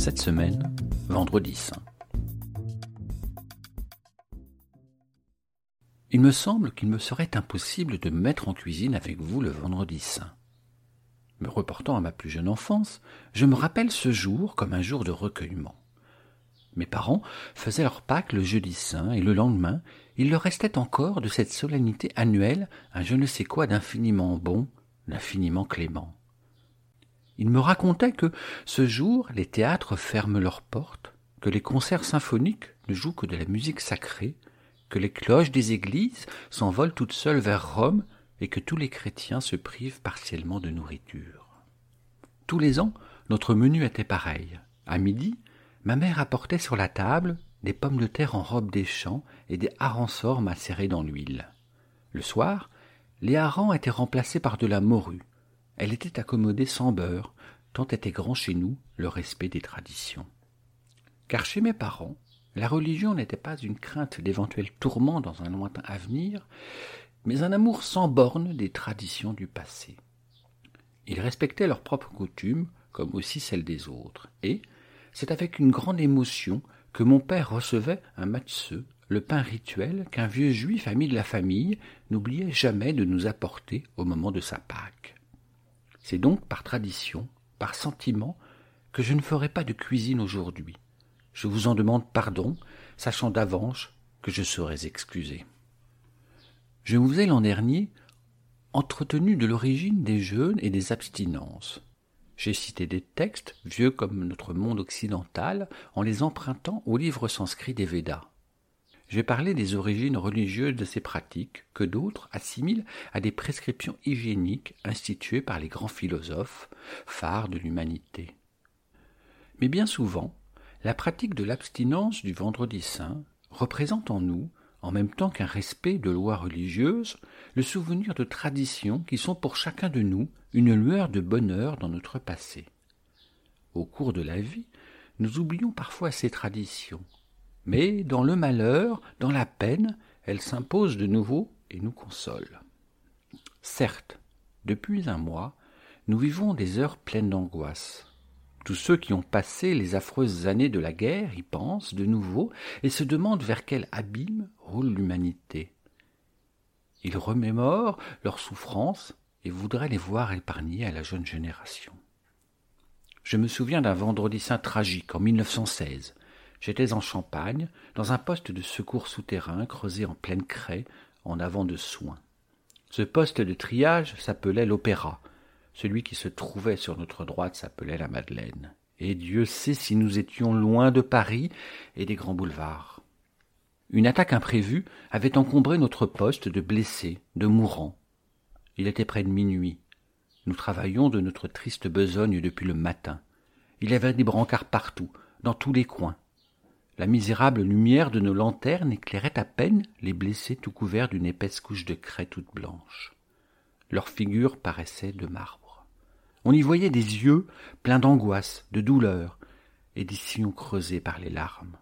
Cette semaine, vendredi saint. Il me semble qu'il me serait impossible de me mettre en cuisine avec vous le vendredi saint. Me reportant à ma plus jeune enfance, je me rappelle ce jour comme un jour de recueillement. Mes parents faisaient leur Pâques le jeudi saint et le lendemain, il leur restait encore de cette solennité annuelle un je ne sais quoi d'infiniment bon, d'infiniment clément. Ils me racontaient que ce jour les théâtres ferment leurs portes, que les concerts symphoniques ne jouent que de la musique sacrée, que les cloches des églises s'envolent toutes seules vers Rome et que tous les chrétiens se privent partiellement de nourriture. Tous les ans, notre menu était pareil. À midi, ma mère apportait sur la table des pommes de terre en robe des champs et des harengs macérés dans l'huile. Le soir, les harengs étaient remplacés par de la morue. Elle était accommodée sans beurre, tant était grand chez nous le respect des traditions. Car chez mes parents, la religion n'était pas une crainte d'éventuels tourments dans un lointain avenir, mais un amour sans bornes des traditions du passé. Ils respectaient leurs propres coutumes, comme aussi celles des autres, et c'est avec une grande émotion que mon père recevait un matzeux, le pain rituel qu'un vieux juif ami de la famille n'oubliait jamais de nous apporter au moment de sa Pâque. C'est donc par tradition, par sentiment, que je ne ferai pas de cuisine aujourd'hui. Je vous en demande pardon, sachant d'avance que je serais excusé. Je vous ai l'an dernier entretenu de l'origine des jeûnes et des abstinences. J'ai cité des textes, vieux comme notre monde occidental, en les empruntant au livre sanscrit des Védas. J'ai parlé des origines religieuses de ces pratiques que d'autres assimilent à des prescriptions hygiéniques instituées par les grands philosophes, phares de l'humanité. Mais bien souvent, la pratique de l'abstinence du vendredi saint représente en nous, en même temps qu'un respect de lois religieuses, le souvenir de traditions qui sont pour chacun de nous une lueur de bonheur dans notre passé. Au cours de la vie, nous oublions parfois ces traditions, mais dans le malheur, dans la peine, elles s'imposent de nouveau et nous consolent. Certes, depuis un mois, nous vivons des heures pleines d'angoisse. Tous ceux qui ont passé les affreuses années de la guerre y pensent de nouveau et se demandent vers quel abîme roule l'humanité. Ils remémorent leurs souffrances et voudraient les voir épargnées à la jeune génération. Je me souviens d'un vendredi saint tragique en 1916. J'étais en Champagne, dans un poste de secours souterrain creusé en pleine craie, en avant de soins. Ce poste de triage s'appelait l'Opéra, celui qui se trouvait sur notre droite s'appelait la Madeleine. Et Dieu sait si nous étions loin de Paris et des grands boulevards. Une attaque imprévue avait encombré notre poste de blessés, de mourants. Il était près de minuit. Nous travaillions de notre triste besogne depuis le matin. Il y avait des brancards partout, dans tous les coins. La misérable lumière de nos lanternes éclairait à peine les blessés tout couverts d'une épaisse couche de craie toute blanche. Leurs figures paraissaient de marbre. On y voyait des yeux pleins d'angoisse, de douleur, et des sillons creusés par les larmes.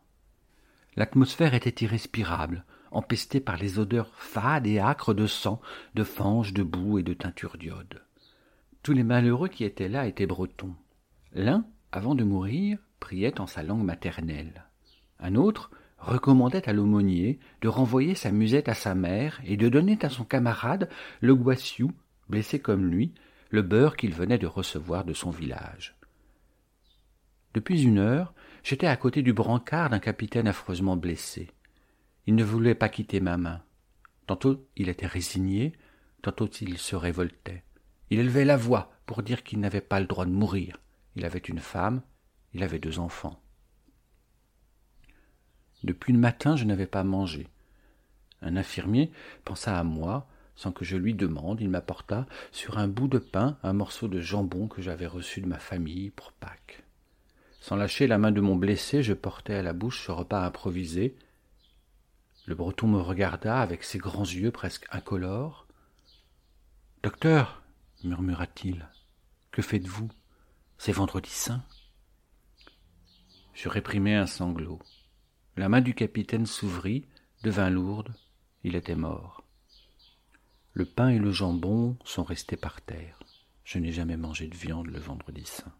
L'atmosphère était irrespirable, empestée par les odeurs fades et âcres de sang, de fange, de boue et de teinture d'iode. Tous les malheureux qui étaient là étaient bretons. L'un, avant de mourir, priait en sa langue maternelle. Un autre recommandait à l'aumônier de renvoyer sa musette à sa mère et de donner à son camarade le Guassiou, blessé comme lui, le beurre qu'il venait de recevoir de son village. Depuis une heure, j'étais à côté du brancard d'un capitaine affreusement blessé. Il ne voulait pas quitter ma main. Tantôt il était résigné, tantôt il se révoltait. Il élevait la voix pour dire qu'il n'avait pas le droit de mourir. Il avait une femme, il avait deux enfants. Depuis le matin, je n'avais pas mangé. Un infirmier pensa à moi, sans que je lui demande, il m'apporta sur un bout de pain un morceau de jambon que j'avais reçu de ma famille pour Pâques. Sans lâcher la main de mon blessé, je portai à la bouche ce repas improvisé. Le breton me regarda avec ses grands yeux presque incolores. Docteur, murmura-t-il, que faites-vous? C'est vendredi saint. Je réprimai un sanglot. La main du capitaine s'ouvrit, devint lourde, il était mort. Le pain et le jambon sont restés par terre. Je n'ai jamais mangé de viande le vendredi saint.